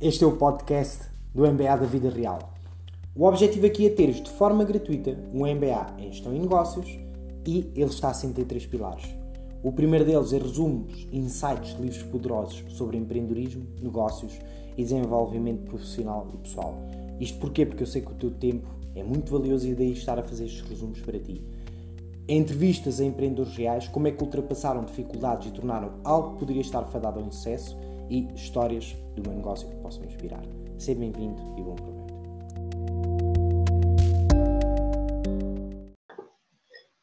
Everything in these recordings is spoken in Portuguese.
Este é o podcast do MBA da Vida Real. O objetivo aqui é teres de forma gratuita um MBA em Gestão e Negócios e ele está assente em três pilares. O primeiro deles é resumos, insights, livros poderosos sobre empreendedorismo, negócios e desenvolvimento profissional e pessoal. Isto porquê? Porque eu sei que o teu tempo é muito valioso e daí estar a fazer estes resumos para ti. Entrevistas a empreendedores reais, como é que ultrapassaram dificuldades e tornaram algo que poderia estar fadado ao insucesso e histórias do meu negócio que possam inspirar. Seja bem-vindo e bom proveito.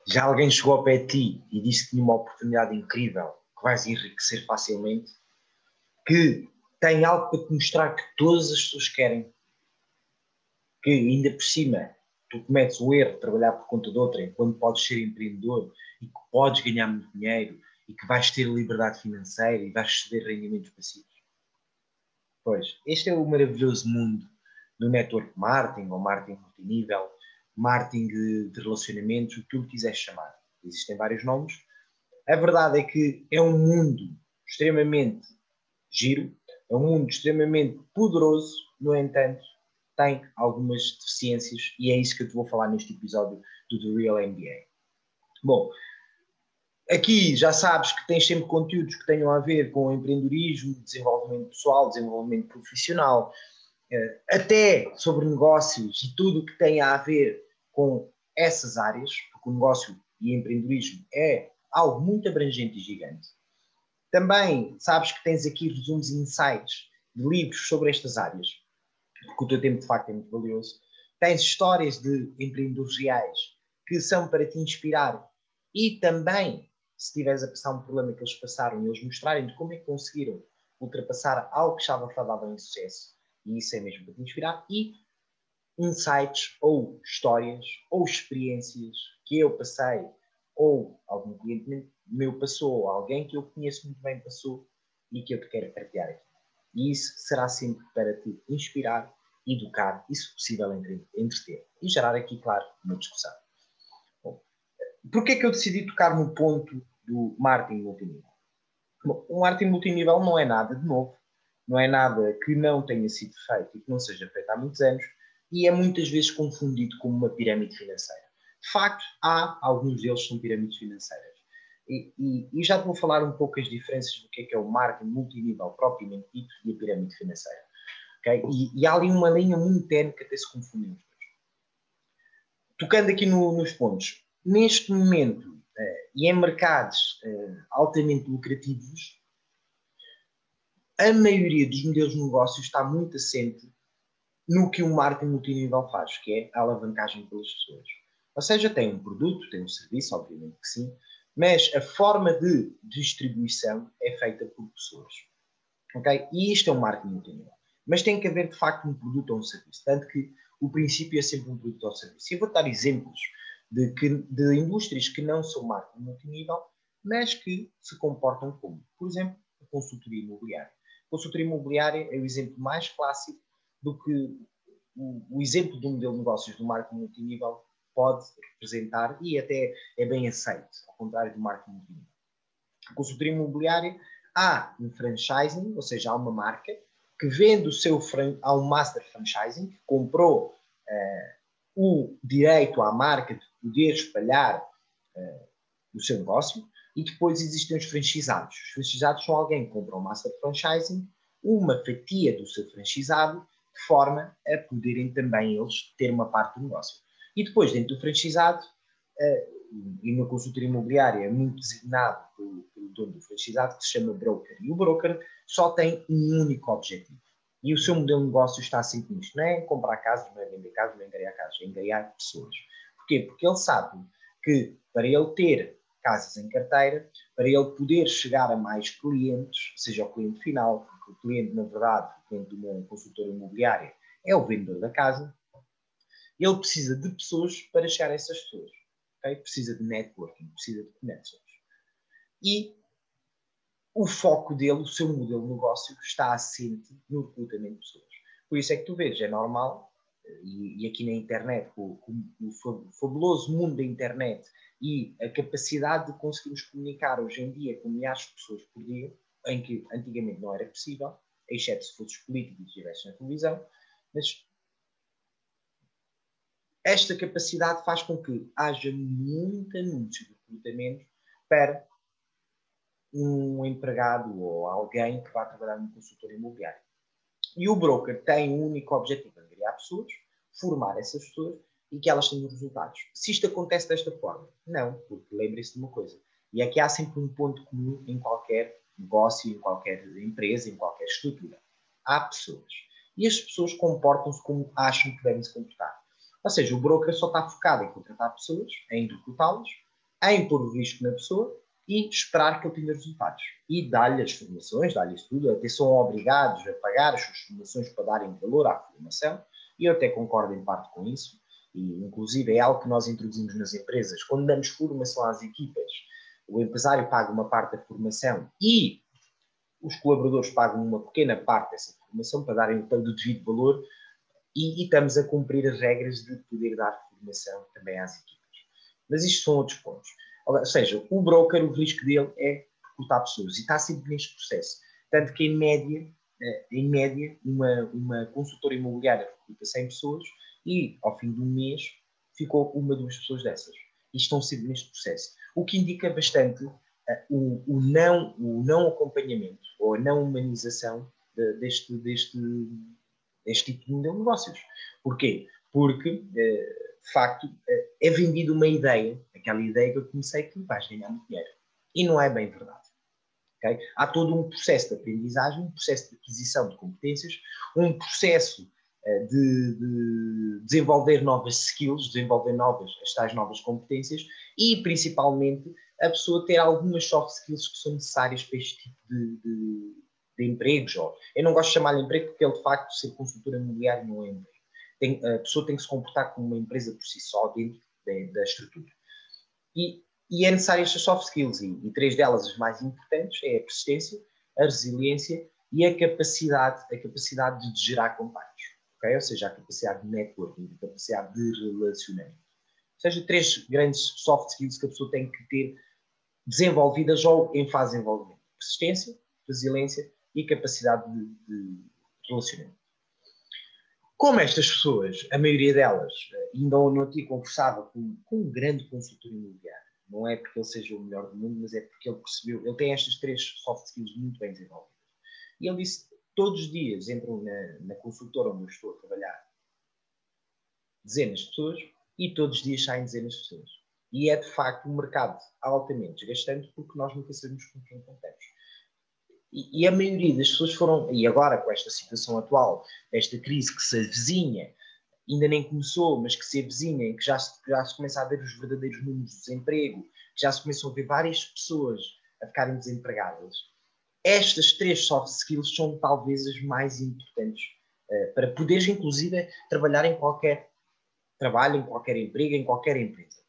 Já alguém chegou ao pé de ti e disse que tinha uma oportunidade incrível, que vais enriquecer facilmente, que tem algo para te mostrar que todas as pessoas querem, que ainda por cima tu cometes o erro de trabalhar por conta de outrem quando podes ser empreendedor e que podes ganhar muito dinheiro e que vais ter liberdade financeira e vais ceder rendimentos passivos. Pois, este é o maravilhoso mundo do network marketing ou marketing multinível, marketing de relacionamentos, o que tu quiseres chamar. Existem vários nomes. A verdade é que é um mundo extremamente giro, é um mundo extremamente poderoso, no entanto, tem algumas deficiências e é isso que eu te vou falar neste episódio do The Real MBA. Bom, aqui já sabes que tens sempre conteúdos que tenham a ver com empreendedorismo, desenvolvimento pessoal, desenvolvimento profissional, eh, até sobre negócios e tudo o que tem a ver com essas áreas, porque o negócio e empreendedorismo é algo muito abrangente e gigante. Também sabes que tens aqui resumos e insights de livros sobre estas áreas porque o teu tempo de facto é muito valioso. Tens histórias de empreendedores reais que são para te inspirar e também, se tiveres a passar um problema que eles passaram e eles mostrarem-te como é que conseguiram ultrapassar algo que estava fadado em sucesso, e isso é mesmo para te inspirar, e insights ou histórias ou experiências que eu passei ou algum cliente meu passou, ou alguém que eu conheço muito bem passou e que eu te quero partilhar aqui. E isso será sempre para te inspirar, educar e, se possível, entreter. E gerar aqui, claro, uma discussão. Bom, porquê é que eu decidi tocar no ponto do marketing multinível? Bom, o marketing multinível não é nada de novo, não é nada que não tenha sido feito e que não seja feito há muitos anos e é muitas vezes confundido com uma pirâmide financeira. De facto, há alguns deles são pirâmides financeiras. E, e, e, já te vou falar um pouco as diferenças do que é, que é o marketing multinível propriamente dito e a pirâmide financeira. Okay? E, e, há ali uma linha muito tenue que até se confundem os dois. Tocando aqui no, nos pontos, neste momento e em mercados uh, altamente lucrativos, a maioria dos modelos de negócio está muito assente no que o marketing multinível faz, que é a alavancagem pelas pessoas. Ou seja, tem um produto, tem um serviço, obviamente que sim, mas a forma de distribuição é feita por pessoas. Ok? E isto é um marketing multinível. Mas tem que haver, de facto, um produto ou um serviço. Tanto que o princípio é sempre um produto ou um serviço. E vou dar exemplos de, que, de indústrias que não são marketing multinível, mas que se comportam como, por exemplo, a consultoria imobiliária. A consultoria imobiliária é o exemplo mais clássico do que o, o exemplo um modelo de negócios do marketing multinível pode representar e até é bem aceito, ao contrário do marketing multinível. A consultoria imobiliária há um franchising, ou seja, há uma marca que vende o seu há um master franchising que comprou uh, o direito à marca de poder espalhar uh, o seu negócio e depois existem os franchisados. Os franchisados são alguém que compra um master franchising, uma fatia do seu franchisado, de forma a poderem também eles ter uma parte do negócio. E depois, dentro do franchisado, uh, e na consultoria imobiliária é muito designado pelo, pelo dono do franchisado, que se chama broker. E o broker só tem um único objetivo. E o seu modelo de negócio está sempre nisto. Não é comprar casas, não é vender casas, não é angariar casas, é angariar pessoas. Porquê? Porque ele sabe que para ele ter casas em carteira, para ele poder chegar a mais clientes, seja o cliente final, porque o cliente, na verdade, o cliente de uma consultora imobiliária é o vendedor da casa, ele precisa de pessoas para chegar a essas pessoas. Okay? Precisa de networking, precisa de conexões. E o foco dele, o seu modelo de negócio, está assente no recrutamento de pessoas. Por isso é que tu vês, é normal, e, e aqui na internet, com, com, o fabuloso mundo da internet e a capacidade de conseguirmos comunicar hoje em dia com milhares de pessoas por dia, em que antigamente não era possível, exceto se fosses político e estivesse na televisão, mas esta capacidade faz com que haja muito anúncio de recrutamento para um empregado ou alguém que vá trabalhar no consultor imobiliário. E o broker tem um único objetivo, angariar pessoas, formar essas pessoas e que elas tenham resultados. Se isto acontece desta forma, não, porque lembre-se de uma coisa, e aqui há sempre um ponto comum em qualquer negócio, em qualquer empresa, em qualquer estrutura. Há pessoas. E as pessoas comportam-se como acham que devem se comportar. Ou seja, o broker só está focado em contratar pessoas, em recrutá-las, em pôr o risco na pessoa e esperar que ele tenha resultados. E dar-lhe as formações, isso tudo, até são obrigados a pagar as suas formações para darem valor à formação, e eu até concordo em parte com isso, e inclusive é algo que nós introduzimos nas empresas. Quando damos formação às equipas, o empresário paga uma parte da formação e os colaboradores pagam uma pequena parte dessa formação para darem o devido valor e, e, estamos a cumprir as regras de poder dar formação também às equipas. Mas isto são outros pontos. Ou seja, o broker, o risco dele é recrutar pessoas e está sempre neste processo. Tanto que, em média, em média uma, uma consultora imobiliária recruta 100 pessoas e, ao fim de um mês, ficou uma, duas pessoas dessas. E estão sempre neste processo. O que indica bastante uh, o, o, não, o não acompanhamento ou a não humanização de, deste, deste, deste tipo de negócios. Porquê? Porque, uh, de facto, uh, é vendida uma ideia, aquela ideia que eu comecei que vais ganhar muito dinheiro. E não é bem verdade. Okay? Há todo um processo de aprendizagem, um processo de aquisição de competências, um processo uh, de, de, desenvolver novas skills, desenvolver novas, as tais novas competências e, principalmente, a pessoa ter algumas soft skills que são necessárias para este tipo de, de, de empregos. Eu não gosto de chamar-lhe emprego porque ele, de facto, ser consultor imobiliário não é emprego. Tem, a pessoa tem que se comportar como uma empresa por si só dentro da, da estrutura. E, e, é necessário estas soft skills, e, e, três delas as mais importantes é a persistência, a resiliência e a capacidade, a capacidade de gerar contactos. Okay? Ou seja, a capacidade de networking, a capacidade de relacionamento. Ou seja, três grandes soft skills que a pessoa tem que ter desenvolvidas ou em fase de desenvolvimento. Persistência, resiliência e capacidade de, de relacionamento. Como estas pessoas, a maioria delas, ainda ontem conversava com, com um grande consultor imobiliário, não é porque ele seja o melhor do mundo, mas é porque ele percebeu, ele tem estas três soft skills muito bem desenvolvidas. E ele disse, todos os dias entram na, na consultora onde eu estou a trabalhar dezenas de pessoas e todos os dias saem dezenas de pessoas. E é de facto um mercado altamente desgastante porque nós nunca sabemos com quem contamos. E, e, a maioria das pessoas foram, e agora com esta situação atual, esta crise que se avizinha, ainda nem começou, mas que se avizinha, em que já se, já se começa a ver os verdadeiros números de desemprego, que já se começam a ver várias pessoas a ficarem desempregadas, estas três soft skills são talvez as mais importantes uh, para poderes, inclusive, trabalhar em qualquer trabalho, em qualquer emprego, em qualquer empresa.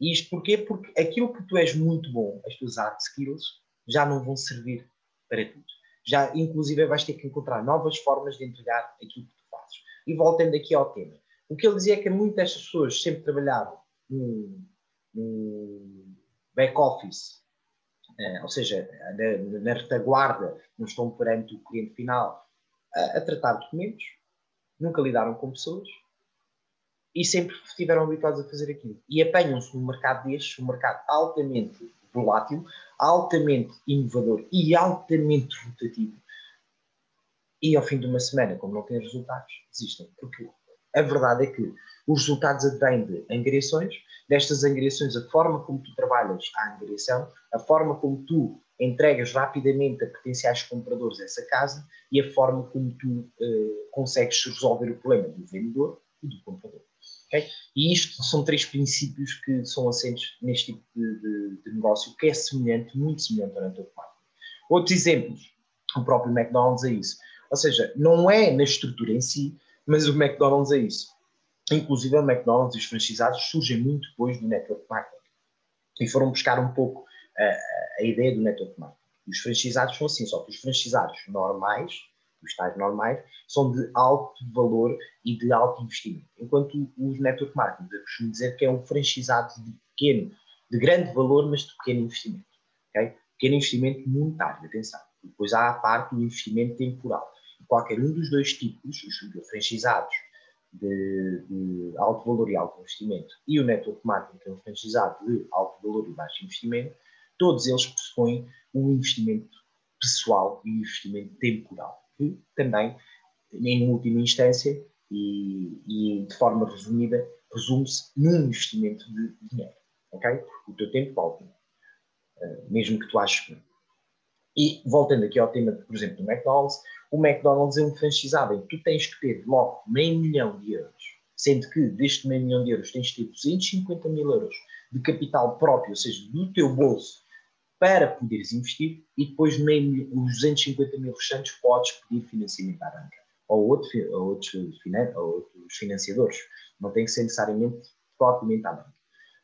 E isto porquê? Porque aquilo que tu és muito bom, as tuas hard skills, já não vão servir para tudo. Já, inclusive, vais ter que encontrar novas formas de entregar aquilo que tu. E voltando aqui ao tema. O que ele dizia é que muitas destas pessoas sempre trabalharam no, back-office, eh, ou seja, na, na, retaguarda, não estão perante o cliente final a, a tratar documentos, nunca lidaram com pessoas e sempre estiveram habituados a fazer aquilo. E apanham-se num mercado destes, um mercado altamente volátil, altamente inovador e altamente rotativo. E ao fim de uma semana, como não têm resultados, desistem. Porque a verdade é que os resultados advêm de angariações, destas angariações, a forma como tu trabalhas a angariação, a forma como tu entregas rapidamente a potenciais compradores essa casa e a forma como tu uh, consegues resolver o problema do vendedor e do comprador. Okay? E isto são três princípios que são assentes neste tipo de, de, de negócio, que é semelhante, muito semelhante ao network. Outros exemplos, o próprio McDonald's é isso. Ou seja, não é na estrutura em si, mas o McDonald's é isso. Inclusive, o McDonald's e os franchisados surgem muito depois do network marketing. E foram buscar um pouco a, a ideia do network marketing. E os franchisados são assim, só que os franchisados normais os tais normais, são de alto valor e de alto investimento. Enquanto os network marketing, eu costumo dizer que é um franchizado de pequeno, de grande valor, mas de pequeno investimento. Okay? Pequeno investimento monetário, atenção. Depois há a parte do investimento temporal. Qualquer um dos dois tipos, os franchisados de, de, alto valor e alto investimento e o network marketing, que é um franchisado de alto valor e baixo investimento, todos eles pressupõem um investimento pessoal e um investimento temporal, que também, em última instância e, e de forma resumida, resume-se num investimento de dinheiro. ok? O teu tempo vale uh, mesmo que tu aches que não. E voltando aqui ao tema, por exemplo, do McDonald's, o McDonald's é um franchisado em que tu tens que ter logo meio milhão de euros, sendo que deste meio milhão de euros tens que ter 250 mil euros de capital próprio, ou seja, do teu bolso, para poderes investir, e depois meio, os 250 mil restantes podes pedir financiamento à banca ou, outro, ou, outros, ou outros financiadores. Não tem que ser necessariamente propriamente à banca.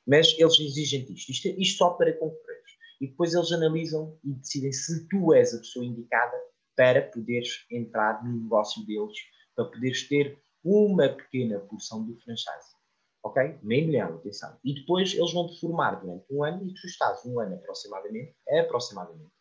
Mas eles exigem isto. Isto, isto só para concorrer e depois eles analisam e decidem se tu és a pessoa indicada para poderes entrar no negócio deles, para poderes ter uma pequena porção do franchise. Ok? Meio milhão, atenção. E depois eles vão te formar durante um ano e tu estás um ano aproximadamente, aproximadamente.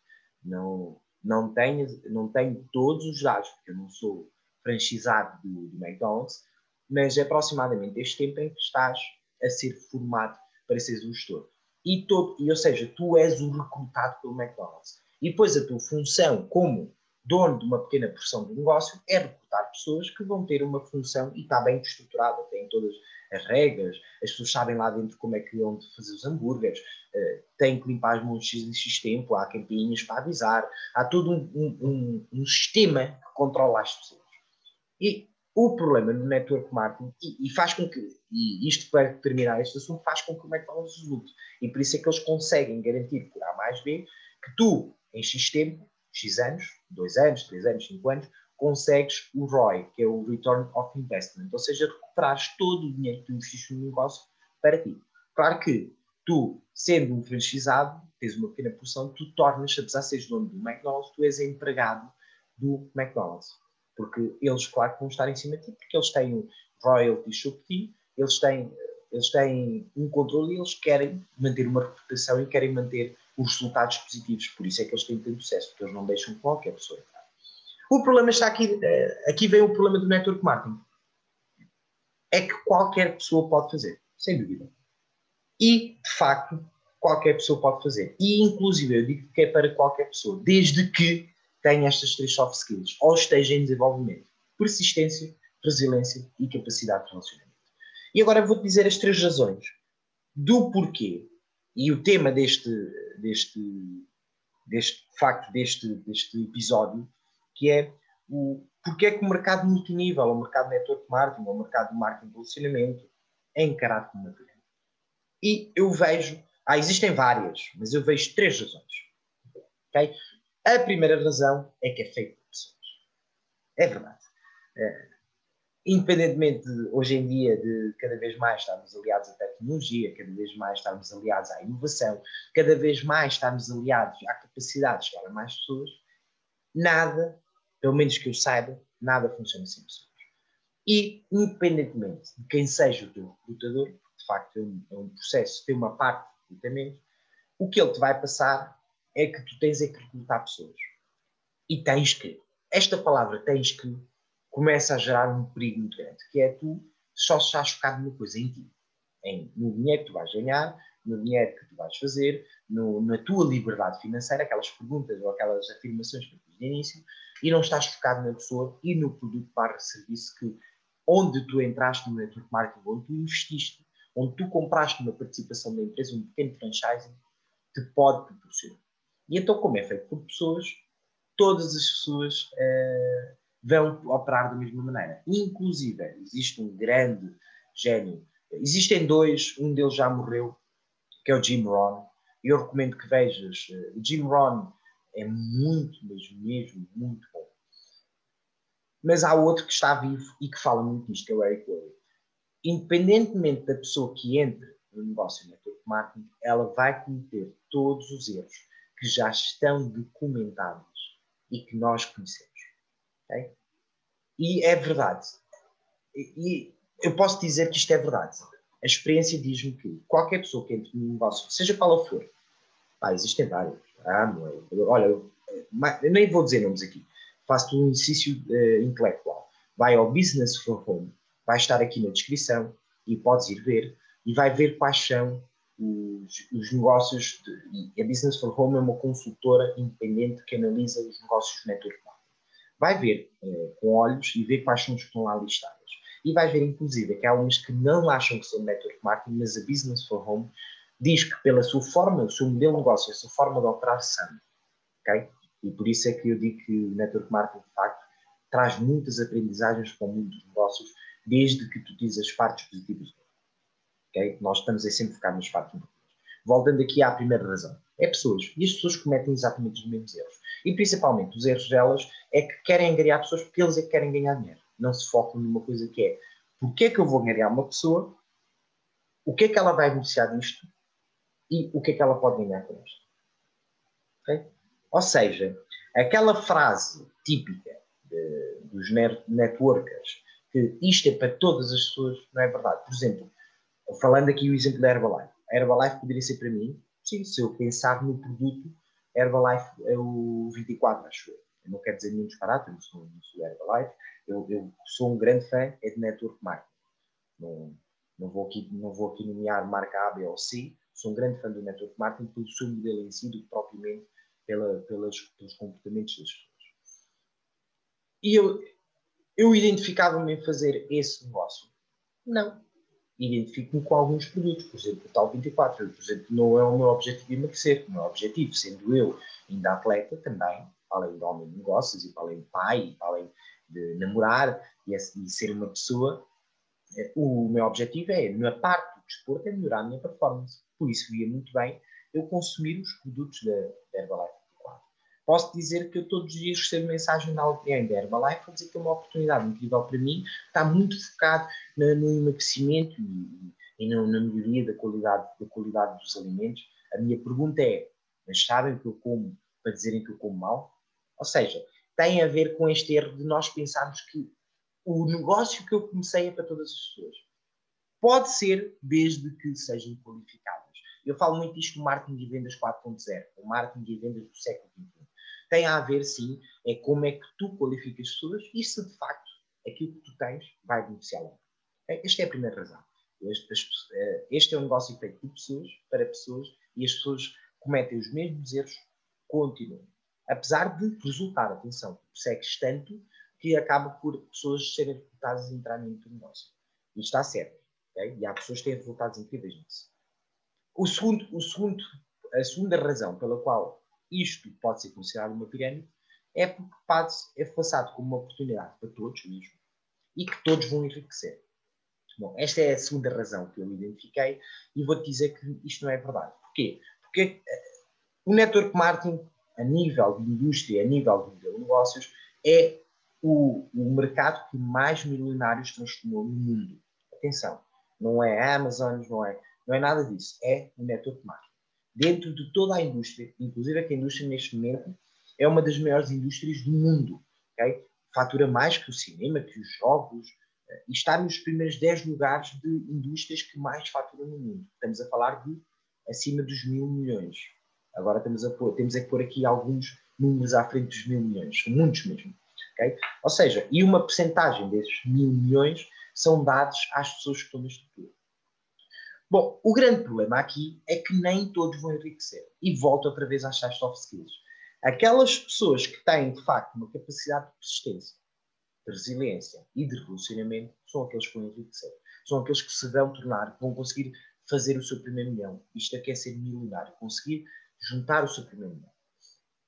Não, não, tenho, não tenho todos os dados, porque eu não sou franchisado do, do McDonald's, mas é aproximadamente este tempo em que estás a ser formado para seres um gestor e todo, e, ou seja, tu és o recrutado pelo McDonald's. E depois a tua função como dono de uma pequena porção do negócio é recrutar pessoas que vão ter uma função e está bem estruturada, têm todas as regras, as pessoas sabem lá dentro como é que vão fazer os hambúrgueres, uh, têm que limpar as mãos X em X tempo, há campainhas para avisar, há todo um, um, um, um sistema que controla as pessoas. E o problema no network marketing, e, e, faz com que, e isto para terminar este assunto, faz com que o McDonald's resulte. E por isso é que eles conseguem garantir por A mais B que tu, em X tempo, X anos, 2 anos, 3 anos, 5 anos, consegues o ROI, que é o Return of Investment, ou seja, recuperares todo o dinheiro que tu investiste no negócio para ti. Claro que tu, sendo um franchizado, tens uma pequena porção, tu tornas, apesar de seres dono do McDonald's, tu és empregado do McDonald's porque eles, claro, vão estar em cima de ti, porque eles têm royalties sobre ti, eles têm, eles têm um controle e eles querem manter uma reputação e querem manter os resultados positivos. Por isso é que eles têm tanto sucesso, porque eles não deixam qualquer pessoa entrar. O problema está aqui, eh, aqui vem o problema do network marketing. É que qualquer pessoa pode fazer, sem dúvida. E, de facto, qualquer pessoa pode fazer. E, inclusive, eu digo que é para qualquer pessoa, desde que tenha estas três soft skills ou esteja em desenvolvimento: persistência, resiliência e capacidade de relacionamento. E agora vou-te dizer as três razões do porquê e o tema deste, deste, deste facto, deste, deste episódio, que é o porquê é que o mercado multinível, o mercado network marketing, o mercado de marketing de relacionamento é encarado como uma E eu vejo, ah, existem várias, mas eu vejo três razões. Okay? A primeira razão é que é feito por pessoas. É verdade. É, independentemente de, hoje em dia de cada vez mais estarmos aliados à tecnologia, cada vez mais estarmos aliados à inovação, cada vez mais estarmos aliados à capacidade de chegar a mais pessoas, nada, pelo menos que eu saiba, nada funciona sem pessoas. E, independentemente de quem seja o teu recrutador, de facto é um, é um processo, tem uma parte de recrutamento, o que ele te vai passar é que tu tens é que recrutar pessoas. E tens que. Esta palavra tens que começa a gerar um perigo muito grande, que é tu só estás focado numa coisa, em ti. Em, no dinheiro que tu vais ganhar, no dinheiro que tu vais fazer, no, na tua liberdade financeira, aquelas perguntas ou aquelas afirmações que eu fiz de início, e não estás focado na pessoa e no produto barra serviço que onde tu entraste no network marketing, onde tu investiste, onde tu compraste uma participação da empresa, um pequeno franchising, te pode proporcionar. E então, como é feito por pessoas, todas as pessoas uh, vão operar da mesma maneira. Inclusive, existe um grande gênio. Existem dois, um deles já morreu, que é o Jim Rohn. Eu recomendo que vejas. O Jim Rohn é muito, mas mesmo, muito bom. Mas há outro que está vivo e que fala muito disto, que é o Eric Worre. Independentemente da pessoa que entre no negócio de network marketing, ela vai cometer todos os erros que já estão documentadas e que nós conhecemos. Okay? E é verdade. E, eu posso dizer que isto é verdade. A experiência diz-me que qualquer pessoa que entre num negócio, seja qual for, pá, existem vários. Ah, olha, eu nem vou dizer nomes aqui. faça um exercício uh, intelectual. Vai ao Business for Home, vai estar aqui na descrição e podes ir ver, e vai ver quais são os, os negócios. De, a Business for Home é uma consultora independente que analisa os negócios network. Vai ver uh, com olhos e ver quais são os que estão lá listados. E vai ver, inclusive, que há que não acham que são network marketing, mas a Business for Home diz que pela sua forma, o seu modelo de negócio, a sua forma de operar são. Okay? E por isso é que eu digo que o network marketing, de facto, traz muitas aprendizagens para dos negócios, desde que tu dizes as partes positivas. Okay? Nós estamos a sempre focar nas partes negativas. Voltando aqui à primeira razão. É pessoas. E as pessoas cometem exatamente os mesmos erros. E principalmente os erros delas é que querem ganhar pessoas porque eles é que querem ganhar dinheiro. Não se focam numa coisa que é porque é que eu vou ganhar uma pessoa, o que é que ela vai beneficiar disto e o que é que ela pode ganhar com isto. Okay? Ou seja, aquela frase típica de, dos networkers que isto é para todas as pessoas, não é verdade. Por exemplo, falando aqui o exemplo da Herbalife. A Herbalife poderia ser para mim, sim, se eu pensar no produto, Herbalife é o 24, acho eu. Eu não quero dizer nenhum disparate, eu não sou, Herbalife. Eu, eu, sou um grande fã é de network marketing. Não, não, vou aqui, não vou aqui nomear marca A, B ou C. Sou um grande fã do network marketing pelo seu modelo em si, do que propriamente pela, pelas, pelos comportamentos das pessoas. E eu, eu identificava-me em fazer esse negócio? Não. Identifico-me com alguns produtos, por exemplo, o tal 24. Por exemplo, não é o meu objetivo emagrecer. O meu objetivo, sendo eu ainda atleta também, além de homem de negócios, e além de pai, além de namorar e, e ser uma pessoa, eh, o meu objetivo é, na parte do desporto, é melhorar a minha performance. Por isso, via muito bem eu consumir os produtos da, da Herbalife posso dizer que eu todos os dias recebo mensagem de alguém da Herbalife a dizer que é uma oportunidade incrível para mim, está muito focado no, no emagrecimento e, e na melhoria da qualidade, da qualidade dos alimentos. A minha pergunta é, mas sabem que eu como para dizerem que eu como mal? Ou seja, tem a ver com este erro de nós pensarmos que o negócio que eu comecei é para todas as pessoas. Pode ser desde que sejam qualificadas. Eu falo muito disto no marketing de vendas 4.0, o marketing de vendas do século XXI tem a ver, sim, é como é que tu qualificas as pessoas e se de facto aquilo que tu tens vai beneficiar lo Esta é a primeira razão. Este, eh, este é um negócio feito de pessoas, para pessoas, e as pessoas cometem os mesmos erros continuam. Apesar de resultar, atenção, tu persegues tanto que acaba por pessoas serem recrutadas e entrarem no teu negócio. Isto está certo. Okay? E há pessoas que têm resultados incríveis nisso. O segundo, o segundo, a segunda razão pela qual isto pode ser considerado uma pirâmide, é porque pode é passado como uma oportunidade para todos mesmo e que todos vão enriquecer. Bom, esta é a segunda razão que eu identifiquei e vou-te dizer que isto não é verdade. Porquê? Porque uh, o network marketing, a nível de indústria, a nível de negócios, é o, o mercado que mais milionários transformou no mundo. Atenção, não é a Amazon, não é, não é nada disso. É o network marketing dentro de toda a indústria, inclusive que a indústria neste momento é uma das maiores indústrias do mundo. Okay? Fatura mais que o cinema, que os jogos, eh, e está nos primeiros 10 lugares de indústrias que mais faturam no mundo. Estamos a falar de acima dos mil milhões. Agora estamos a pôr, temos a pôr aqui alguns números à frente dos mil milhões, muitos mesmo. Okay? Ou seja, e uma percentagem desses mil milhões são dados às pessoas que estão na estrutura. Bom, o grande problema aqui é que nem todos vão enriquecer. E volto outra vez às soft skills. Aquelas pessoas que têm, de facto, uma capacidade de persistência, de resiliência e de relacionamento são aqueles que vão enriquecer. São aqueles que se vão tornar, que vão conseguir fazer o seu primeiro milhão. Isto é que é ser milionário, conseguir juntar o seu primeiro milhão.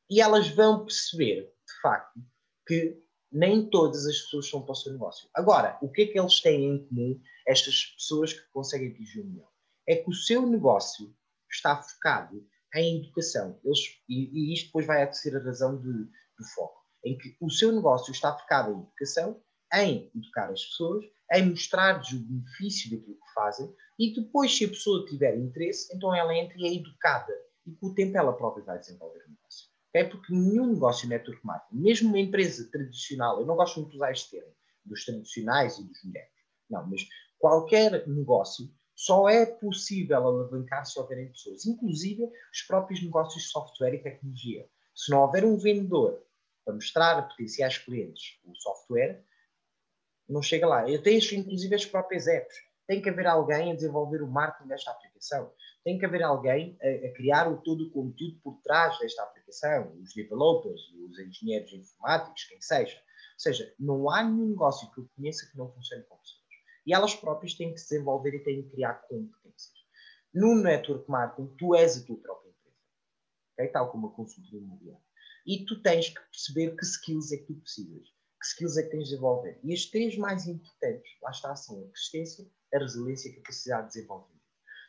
E elas vão perceber, de facto, que nem todas as pessoas são para o seu negócio. Agora, o que é que eles têm em comum, estas pessoas que conseguem atingir um milhão? É que o seu negócio está focado em educação. Eles, e, e isto depois vai ser a razão de, do foco. Em que o seu negócio está focado em educação, em educar as pessoas, em mostrar-lhes o benefício daquilo que fazem e depois, se a pessoa tiver interesse, então ela entra e é educada. E com o tempo ela própria vai desenvolver o negócio. É porque nenhum negócio network marketing, mesmo uma empresa tradicional, eu não gosto muito de usar este termo, dos tradicionais e dos mulheres, não, mas qualquer negócio só é possível alavancar se houverem pessoas, inclusive os próprios negócios de software e tecnologia. Se não houver um vendedor para mostrar a potenciais clientes o software, não chega lá. Eu tenho, inclusive, as próprias apps. Tem que haver alguém a desenvolver o marketing desta aplicação. Tem que haver alguém a, a criar o, todo o conteúdo por trás desta aplicação. Os developers, os engenheiros informáticos, quem seja. Ou seja, não há nenhum negócio que eu conheça que não funcione com pessoas. E elas próprias têm que se desenvolver e têm que criar competências. No network marketing, tu és a tua própria empresa. Okay? Tal como a consultoria imobiliária. E tu tens que perceber que skills é que tu precisas. Que skills é que tens de desenvolver. E as três mais importantes, lá está, são a persistência, a resiliência e a capacidade de desenvolvimento.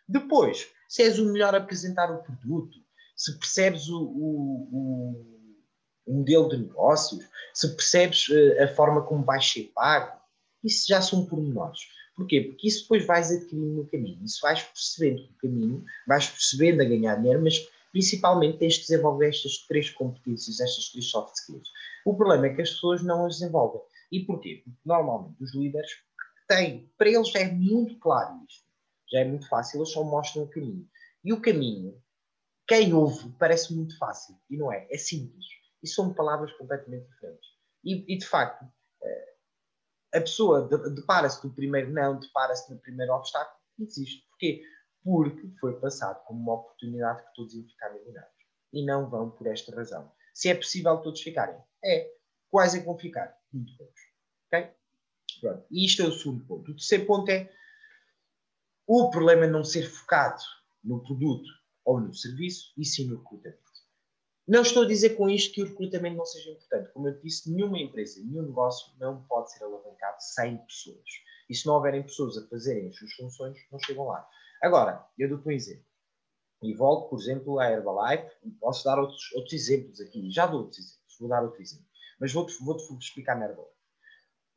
Depois, se és o melhor a apresentar o produto, se percebes o, o, o, modelo de negócios, se percebes uh, a forma como vais ser pago, isso já são pormenores. Porquê? Porque isso depois vais adquirindo no caminho. Isso vais percebendo no caminho, vais percebendo a ganhar dinheiro, mas principalmente tens de desenvolver estas três competências, estas três soft skills. O problema é que as pessoas não as desenvolvem. E porquê? Porque normalmente os líderes têm, para eles já é muito claro isto, já é muito fácil, eles só mostram o caminho. E o caminho, quem ouve, parece muito fácil, e não é, é simples. E são palavras completamente diferentes. E, e de facto, a pessoa depara-se no primeiro não, depara-se no primeiro obstáculo e desiste. Porquê? Porque foi passado como uma oportunidade que todos iam ficar milionários. E não vão por esta razão. Se é possível todos ficarem, é. Quais é que vão ficar? Muito poucos. Ok? Pronto. E isto é o segundo ponto. O terceiro ponto é o problema é não ser focado no produto ou no serviço e sim no recrutamento. Não estou a dizer com isto que o recrutamento não seja importante. Como eu disse, nenhuma empresa, nenhum negócio não pode ser alavancado sem pessoas. E se não houverem pessoas a fazerem as suas funções, não chegam lá. Agora, eu dou-te um exemplo. E volto, por exemplo, à Herbalife. Posso dar outros, outros exemplos aqui. Já dou outros exemplos. Vou dar outro exemplo. Mas vou-te vou explicar na Herbalife.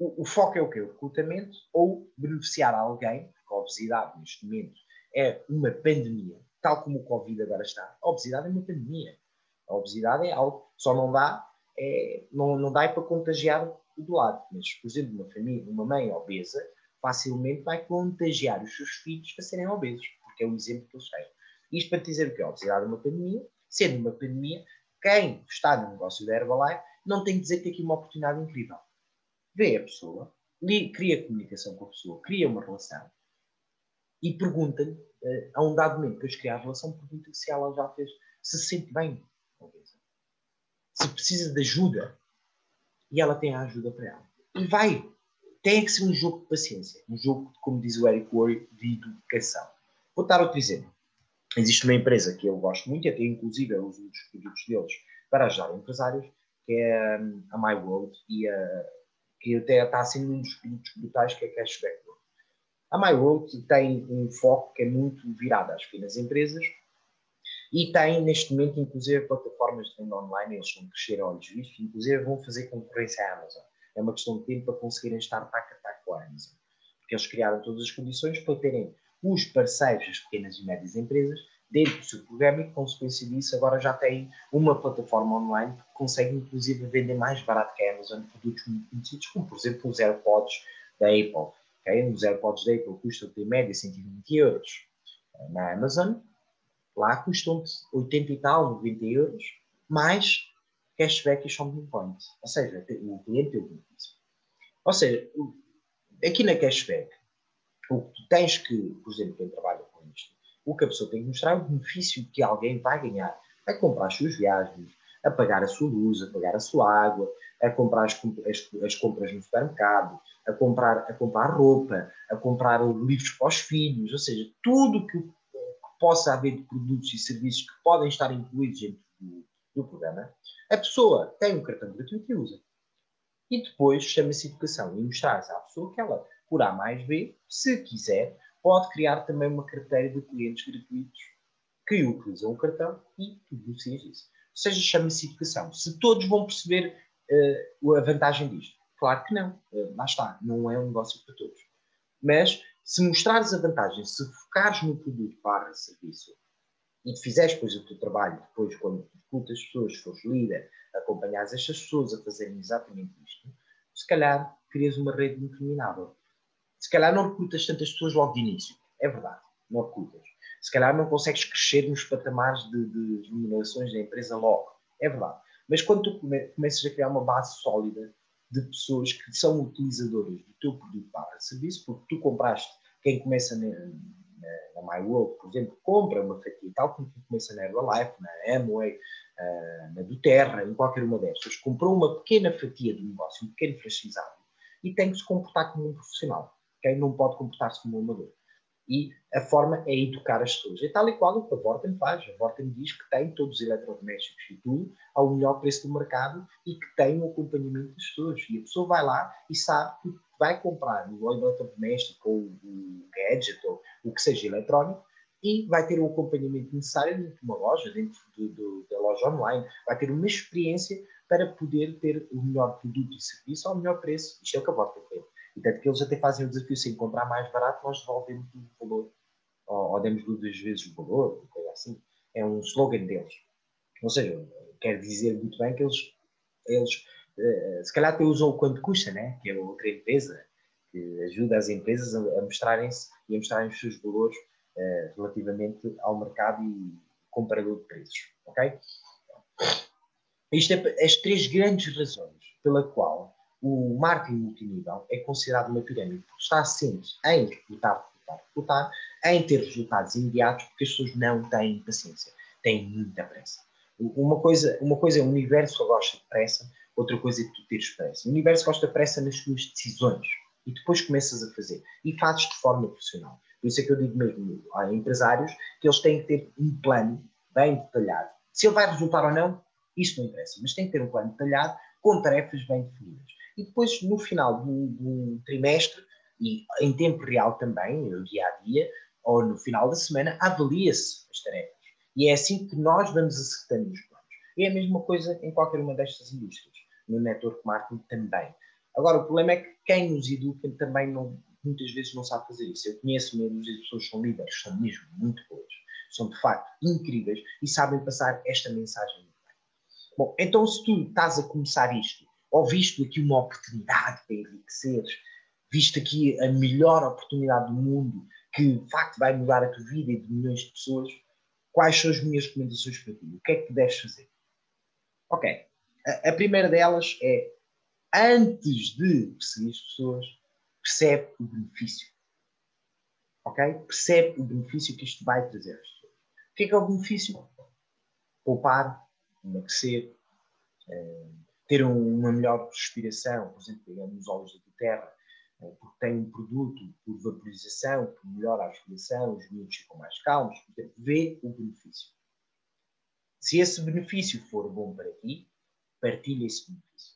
O, o, foco é o quê? O recrutamento ou beneficiar alguém, porque a obesidade neste momento é uma pandemia, tal como o Covid agora está. A obesidade é uma pandemia. A obesidade é algo, só não dá, é, não, não dá é para contagiar do lado. Mas, por exemplo, uma família, uma mãe obesa facilmente vai contagiar os seus filhos a serem obesos, porque é o exemplo que eles têm. Isto para dizer o que? A obesidade é uma pandemia, sendo uma pandemia, quem está no negócio da Herbalife não tem que dizer que aqui é uma oportunidade incrível. Vê a pessoa, cria comunicação com a pessoa, cria uma relação e pergunta-lhe, eh, a um dado momento que eu criar a relação, pergunta-lhe se ela já fez, se sente bem se precisa de ajuda e ela tem a ajuda para ela. E vai. Tem que ser um jogo de paciência. Um jogo, como diz o Eric Worre, de educação. Vou dar outro exemplo. Existe uma empresa que eu gosto muito, até inclusive eu uso um dos produtos deles para ajudar empresários, que é hum, a My World, e a, que até está sendo um dos produtos brutais, que é a Cashback World. A My World tem um foco que é muito virado às pequenas empresas, e tem, neste momento, inclusive, plataformas de venda online, eles vão crescer a olhos vistos, inclusive vão fazer concorrência à Amazon. É uma questão de tempo para conseguirem estar taco a taco com a Amazon. Porque eles criaram todas as condições para terem os parceiros das pequenas e médias empresas dentro do seu programa e, consequência disso, agora já têm uma plataforma online que consegue, inclusive, vender mais barato que a Amazon produtos muito conhecidos, como, por exemplo, os AirPods da Apple. Okay? Os AirPods da Apple custam, em média, 120 euros. Na Amazon, Lá custam-te 80 e tal, 90 euros, mais cashback e shopping points. Ou seja, o cliente o benefício. Ou seja, aqui na cashback, o que tu tens que, por exemplo, quem trabalha com isto, o que a pessoa tem que mostrar é o benefício que alguém vai ganhar a comprar as suas viagens, a pagar a sua luz, a pagar a sua água, a comprar as, as, as compras no supermercado, a comprar, a comprar roupa, a comprar livros para os filhos, ou seja, tudo que possa haver produtos e serviços que podem estar incluídos dentro do, do programa, a pessoa tem um cartão gratuito e usa. E depois chama-se educação e mostrar à pessoa que ela, por A mais B, se quiser, pode criar também uma carteira de clientes gratuitos que utilizam o cartão e tu negocias isso. Ou seja, chama-se educação. Se todos vão perceber uh, a vantagem disto? Claro que não. Uh, lá está. Não é um negócio para todos. Mas se mostrares a vantagem, se focares no produto barra serviço e fizeres depois o teu trabalho, depois quando recrutas pessoas, fores líder, acompanhares estas pessoas a fazerem exatamente isto, se calhar crias uma rede interminável. Se calhar não recrutas tantas pessoas logo de início. É verdade, não recrutas. Se calhar não consegues crescer nos patamares de, de remunerações da empresa logo. É verdade. Mas quando tu come, começas a criar uma base sólida de pessoas que são utilizadoras do teu produto para serviço, porque tu compraste, quem começa na, na, na MyWorld, por exemplo, compra uma fatia, tal como quem começa na Herbalife, na Amway, uh, na Duterra, em qualquer uma destas, comprou uma pequena fatia do negócio, um pequeno franchisário, e tem que se comportar como um profissional. Quem não pode comportar-se como um amador. E a forma é educar as pessoas. É tal e qual o que a Vorten faz. A Vorten diz que tem todos os eletrodomésticos e tudo ao melhor preço do mercado e que tem o acompanhamento das pessoas. E a pessoa vai lá e sabe que vai comprar o eletrodoméstico ou o gadget ou o que seja eletrónico e vai ter o acompanhamento necessário dentro de uma loja, dentro de, de, da loja online. Vai ter uma experiência para poder ter o melhor produto e serviço ao melhor preço. Isto é o que a Vorten tem. E tanto que eles até fazem o desafio, se encontrar mais barato, nós devolvemos o valor. Ou, ou demos duas vezes o valor, coisa assim. É um slogan deles. Ou seja, quer dizer muito bem que eles, eles uh, se calhar até usam o quanto custa, né? que é outra empresa que ajuda as empresas a, mostrarem-se e a mostrarem os seus valores uh, relativamente ao mercado e comparador de preços. Ok? Isto é as três grandes razões pela qual o marketing multinível é considerado uma pirâmide, porque está sempre em recrutar, recrutar, recrutar, em ter resultados imediatos, porque as pessoas não têm paciência, têm muita pressa. Uma coisa, uma coisa é o universo gosta de pressa, outra coisa é tu teres pressa. O universo gosta de pressa nas tuas decisões e depois começas a fazer e fazes de forma profissional. Por isso é que eu digo mesmo a empresários que eles têm que ter um plano bem detalhado. Se ele vai resultar ou não, isso não interessa, mas tem que ter um plano detalhado com tarefas bem definidas e depois no final de um, trimestre e em tempo real também, no dia a dia, ou no final da semana, avalia-se as tarefas. E é assim que nós vamos acertando os planos. E é a mesma coisa em qualquer uma destas indústrias, no network marketing também. Agora, o problema é que quem nos educa também não, muitas vezes não sabe fazer isso. Eu conheço mesmo as pessoas que são líderes, são mesmo muito boas, são de facto incríveis e sabem passar esta mensagem muito bem. Bom, então se tu estás a começar isto ou visto aqui uma oportunidade para enriqueceres, visto aqui a melhor oportunidade do mundo, que de facto vai mudar a tua vida e de milhões de pessoas, quais são as minhas recomendações para ti? O que é que deves fazer? Ok. A, a primeira delas é, antes de perseguir as pessoas, percebe o benefício. Ok? Percebe o benefício que isto vai trazer às pessoas. O que é que é o benefício? Poupar, emagrecer, eh, ter uma melhor respiração, por exemplo, pegando os óleos da terra, eh, porque tem um produto por vaporização que melhora a respiração, os miúdos ficam mais calmos, portanto, vê o benefício. Se esse benefício for bom para ti, partilha esse benefício.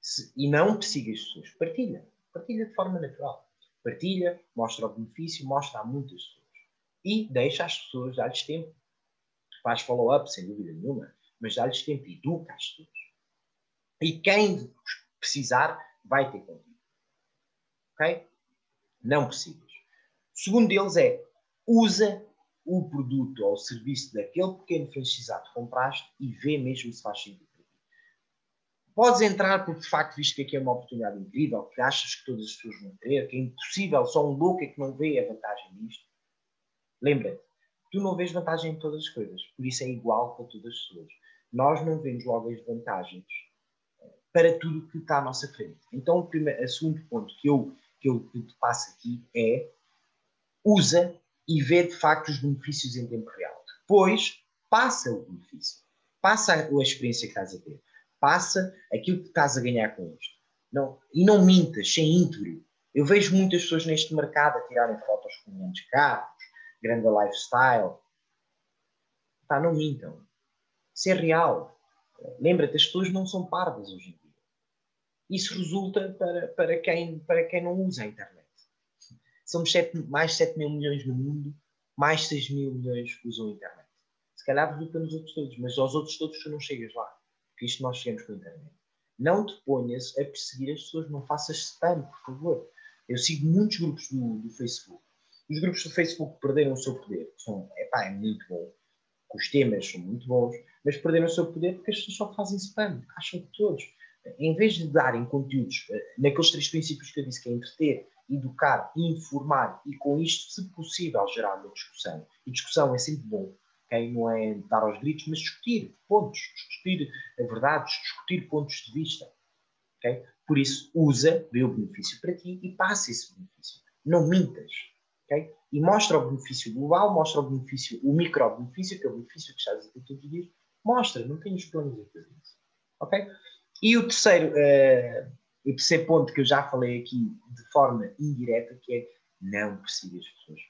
Se, e não persiga as pessoas, partilha. Partilha de forma natural. Partilha, mostra o benefício, mostra a muitas pessoas. E deixa as pessoas, dá-lhes tempo. Faz follow-up, sem dúvida nenhuma, mas dá-lhes tempo, educa as pessoas e quem precisar vai ter contigo. Ok? Não precisas. O segundo deles é usa o produto ou o serviço daquele pequeno franchizado que compraste e vê mesmo se faz sentido para ti. Podes entrar porque de facto viste que aqui é uma oportunidade incrível, que achas que todas as pessoas vão ter, que é impossível, só um louco é que não vê a vantagem disto. Lembra-te, tu não vês vantagem em todas as coisas, por isso é igual para todas as pessoas. Nós não vemos logo as vantagens para tudo que está à nossa frente. Então, o, primeiro, segundo ponto que eu, que eu te passo aqui é usa e vê de facto os benefícios em tempo real. Depois, passa o benefício. Passa a experiência que estás a ter. Passa aquilo que estás a ganhar com isto. Não, e não mintas, sem íntegro. Eu vejo muitas pessoas neste mercado a tirarem fotos com grandes carros, grande lifestyle. Pá, não mintam. Isso é real. Lembra-te, as pessoas não são pardas hoje. Isso resulta para, para, quem, para quem não usa a internet. Somos sete, mais 7 mil milhões no mundo, mais 6 mil milhões usam a internet. Se calhar resulta nos outros todos, mas aos outros todos tu não chegas lá. Porque isto nós chegamos com a internet. Não te ponhas a perseguir as pessoas, não faças spam, por favor. Eu sigo muitos grupos do, do Facebook. Os grupos do Facebook perderam o seu poder. São, epá, é muito bom. Os temas são muito bons mas perderam o seu poder porque as pessoas só fazem spam, acham que todos. Em vez de darem conteúdos eh, naqueles três princípios que eu disse, que é entreter, educar, informar e com isto, se possível, gerar uma discussão. E discussão é sempre bom, okay? não é dar aos gritos, mas discutir pontos, discutir verdades, discutir pontos de vista. Okay? Por isso, usa, vê o benefício para ti e passa esse benefício. Não mintas. Okay? E mostra o benefício global, mostra o benefício, o micro-benefício, que é o benefício que estás a ter todos os dias. Mostra, não tenhas planos a fazer isso. Ok? E o terceiro, uh, o terceiro ponto que eu já falei aqui de forma indireta, que é não persigas as pessoas.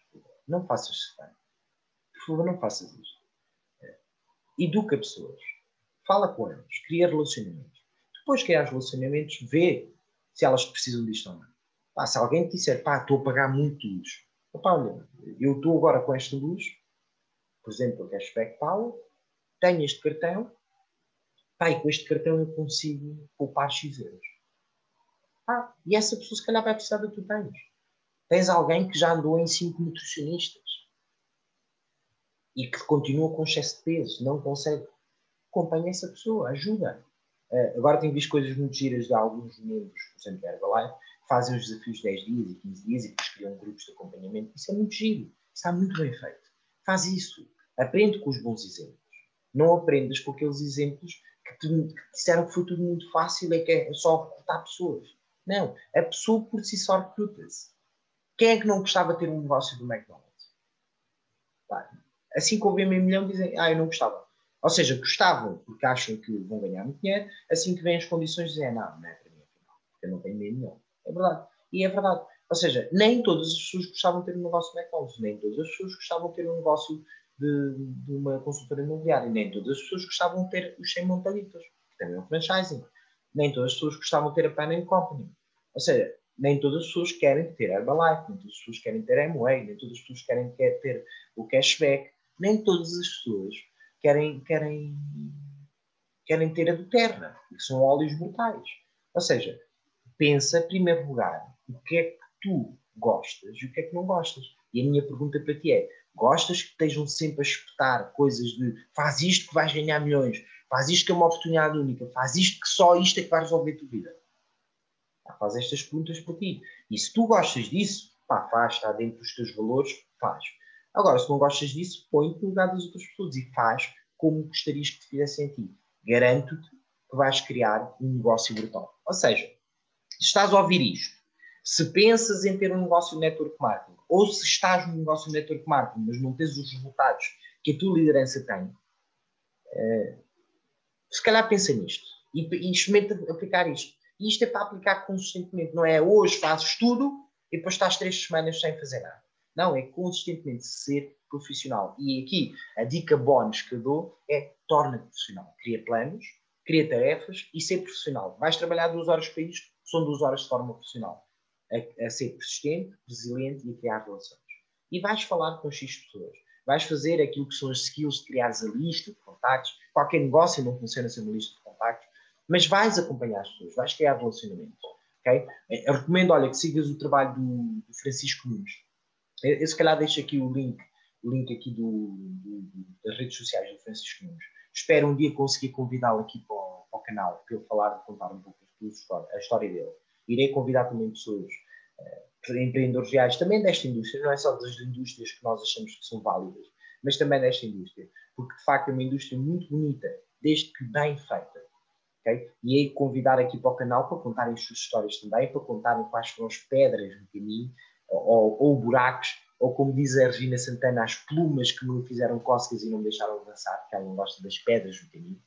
Não faças stefano. Por favor, não faças isto. Uh, educa pessoas. Fala com elas. Cria relacionamentos. Depois que criar relacionamentos, vê se elas precisam disto ou não. Pá, se alguém te disser, pá, estou a pagar muito luz. Opa, olha, eu estou agora com esta luz, por exemplo, a Cashback Power, tenho este cartão, e com este cartão eu consigo poupar X euros. Ah, e essa pessoa se calhar vai precisar do que tu tens. Tens alguém que já andou em cinco nutricionistas e que continua com excesso de peso, não consegue. Acompanha essa pessoa, ajuda. Uh, agora tenho visto coisas muito giras de alguns membros, por exemplo, da Herbalife, que fazem os desafios de 10 dias e 15 dias e depois criam grupos de acompanhamento. Isso é muito giro. Está muito bem feito. Faz isso. Aprende com os bons exemplos. Não aprendas com aqueles exemplos que disseram que foi tudo muito fácil e que é só recrutar pessoas. Não. A pessoa por si só recruta-se. Quem é que não gostava de ter um negócio do McDonald's? Assim que ouvem meio milhão dizem, ah, eu não gostava. Ou seja, gostavam porque acham que vão ganhar muito dinheiro, assim que vêm as condições dizem, não, não é para mim afinal, porque eu não tenho meio milhão. É verdade. E é verdade. Ou seja, nem todas as pessoas gostavam de ter um negócio de McDonald's, nem todas as pessoas gostavam de ter um negócio de, de uma consultora imobiliária, nem todas as pessoas gostavam de ter os 100 montaditos, que também é um franchising. Nem todas as pessoas gostavam de ter a Pan Company. Ou seja, nem todas as pessoas querem ter Herbalife, nem todas as pessoas querem ter Amway, nem todas as pessoas querem ter o cashback, nem todas as pessoas querem, querem, querem ter a do Terra, que são óleos brutais. Ou seja, pensa, em primeiro lugar, o que é que tu gostas e o que é que não gostas. E a minha pergunta para ti é: gostas que estejam sempre a espetar coisas de faz isto que vais ganhar milhões, faz isto que é uma oportunidade única, faz isto que só isto é que vai resolver a tua vida? Faz estas perguntas para ti. E se tu gostas disso, pá, faz, está dentro dos teus valores, faz. Agora, se não gostas disso, põe-te no lugar das outras pessoas e faz como gostarias que te fizessem a ti. Garanto-te que vais criar um negócio brutal. Ou seja, se estás a ouvir isto, se pensas em ter um negócio de network marketing, ou se estás num negócio de network marketing, mas não tens os resultados que a tua liderança tem, eh, se calhar pensa nisto e, e experimenta aplicar isto. E isto é para aplicar consistentemente, não é hoje fazes tudo e depois estás três semanas sem fazer nada. Não, é consistentemente ser profissional. E aqui a dica bónus que eu dou é torna-te profissional. Cria planos, cria tarefas e ser profissional. Vais trabalhar duas horas para isto, são duas horas de forma profissional. A, a ser persistente, resiliente e a criar relações. E vais falar com X pessoas. Vais fazer aquilo que são as skills de criar a lista de contactos. Qualquer negócio não funciona sem uma lista de contactos. Mas vais acompanhar as pessoas, vais criar relacionamentos. Okay? Eu recomendo, olha, que sigas o trabalho do, do Francisco Nunes eu, se calhar deixo aqui o link, o link aqui do, do, das redes sociais do Francisco Nunes. Espero um dia conseguir convidá-lo aqui para o, para o, canal, para ele falar, contar um pouco a história dele. Irei convidar também pessoas, uh, empreendedores reais, também desta indústria, não é só das indústrias que nós achamos que são válidas, mas também desta indústria, porque de facto é uma indústria muito bonita, desde que bem feita. Okay? E aí convidar aqui para o canal para contarem as suas histórias também, para contarem quais foram as pedras no caminho ou, ou buracos, ou como diz a Regina Santana, as plumas que me fizeram cócegas e não me deixaram avançar, porque ela não gosta das pedras no caminho.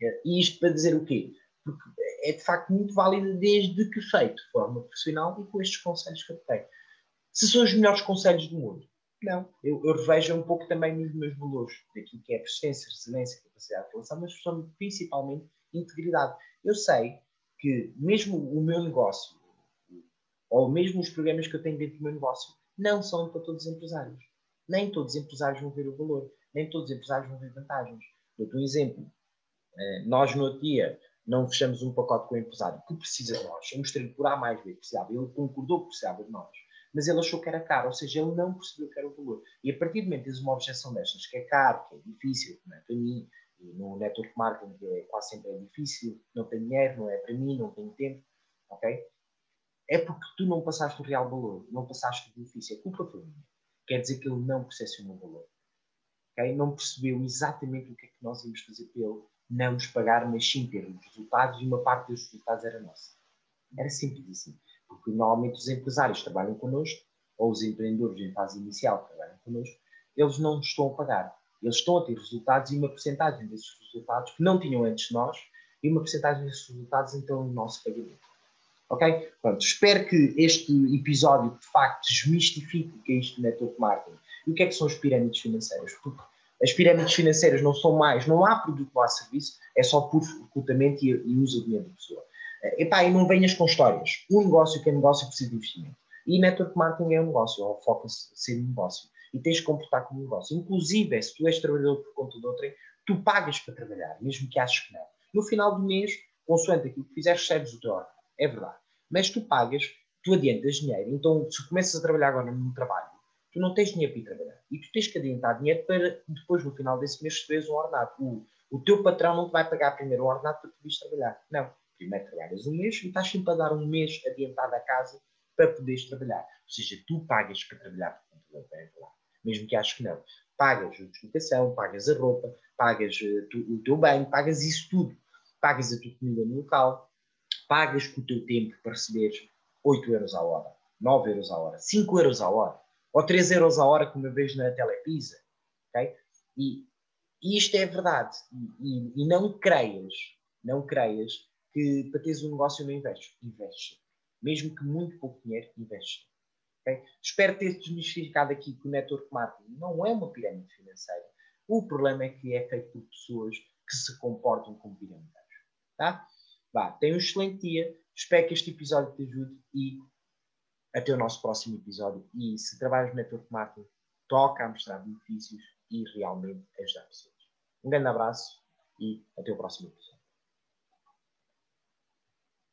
Eh, e isto para dizer o quê? Porque é de facto muito válido desde que feito de forma profissional e com estes conselhos que eu tenho. Se são os melhores conselhos do mundo? Não. Eu, eu revejo um pouco também nos meus valores, daquilo que é persistência, resiliência, capacidade de relação, mas são principalmente integridade. Eu sei que mesmo o meu negócio, ou mesmo os programas que eu tenho dentro do meu negócio, não são para todos os empresários. Nem todos os empresários vão ver o valor, nem todos os empresários vão ver vantagens. Dou-te um exemplo. Eh, nós, no outro dia, não fechamos um pacote com o empresário que precisa de nós. Eu mostrei-lhe por A mais B, precisava. Ele concordou que precisava de nós. Mas ele achou que era caro, ou seja, ele não percebeu que era o valor. E a partir do momento que tens uma objeção destas, que é caro, que é difícil, que não é para mim, e no network marketing é quase sempre é difícil, não tenho dinheiro, não é para mim, não tenho tempo, ok? é porque tu não passaste o real valor, não passaste o benefício. A culpa foi minha. Quer dizer que ele não percebeu o valor. Okay? Não percebeu exatamente o que é que nós íamos fazer pelo não nos pagar, mas sim termos resultados e uma parte dos resultados era nossa. Era simples assim. Porque normalmente os empresários trabalham connosco, ou os empreendedores em fase inicial trabalham connosco, eles não nos estão a pagar. Eles estão a ter resultados e uma porcentagem desses resultados que não tinham antes de nós e uma porcentagem desses resultados então no nosso pagamento. Ok? Pronto, espero que este episódio de facto desmistifique o que é isto de network marketing e o que é que são as pirâmides financeiras. Porque as pirâmides financeiras não são mais, não há produto, não há serviço, é só puro recrutamento e, e uso do dinheiro da pessoa. Eh, epá, e não venhas com histórias. Um negócio que é negócio precisa de investimento. E network marketing é um negócio, ou foca-se ser um negócio. E tens de comportar como um negócio. Inclusive, se tu és trabalhador por conta de outrem, tu pagas para trabalhar, mesmo que aches que não. No final do mês, consoante aquilo que fizeres, recebes o teu ordem. É verdade. Mas tu pagas, tu adiantas dinheiro. Então, se começas a trabalhar agora num trabalho, tu não tens dinheiro para ir trabalhar. E tu tens que adiantar dinheiro para depois, no final desse mês, receberes um ordenado. O, o teu patrão não te vai pagar primeiro o ordenado para vires trabalhar. Não. Primeiro trabalhas um mês e estás sempre a dar um mês adiantado a casa para poderes trabalhar. Ou seja, tu pagas para trabalhar por conta do é mesmo que aches que não. Pagas a deslocação, pagas a roupa, pagas uh, tu, o teu banho, pagas isso tudo. Pagas a tua comida no local, pagas com o teu tempo para receberes 8 euros a hora, 9 euros a hora, 5 euros a hora, ou 3 euros a hora, como eu vejo na Telepisa. Okay? E, e isto é verdade. E, e, não creias, não creias que para teres um negócio não investes. Investes. Mesmo que muito pouco dinheiro, investes. Okay? Espero ter desmistificado aqui que o network marketing não é uma pirâmide financeira. O problema é que é feito por pessoas que se comportam como pirâmides. Tá? Vá, tenha um excelente dia. Espero que este episódio te ajude e até o nosso próximo episódio. E se trabalhas no network marketing, toca a mostrar benefícios e realmente ajudar pessoas. Um grande abraço e até o próximo episódio.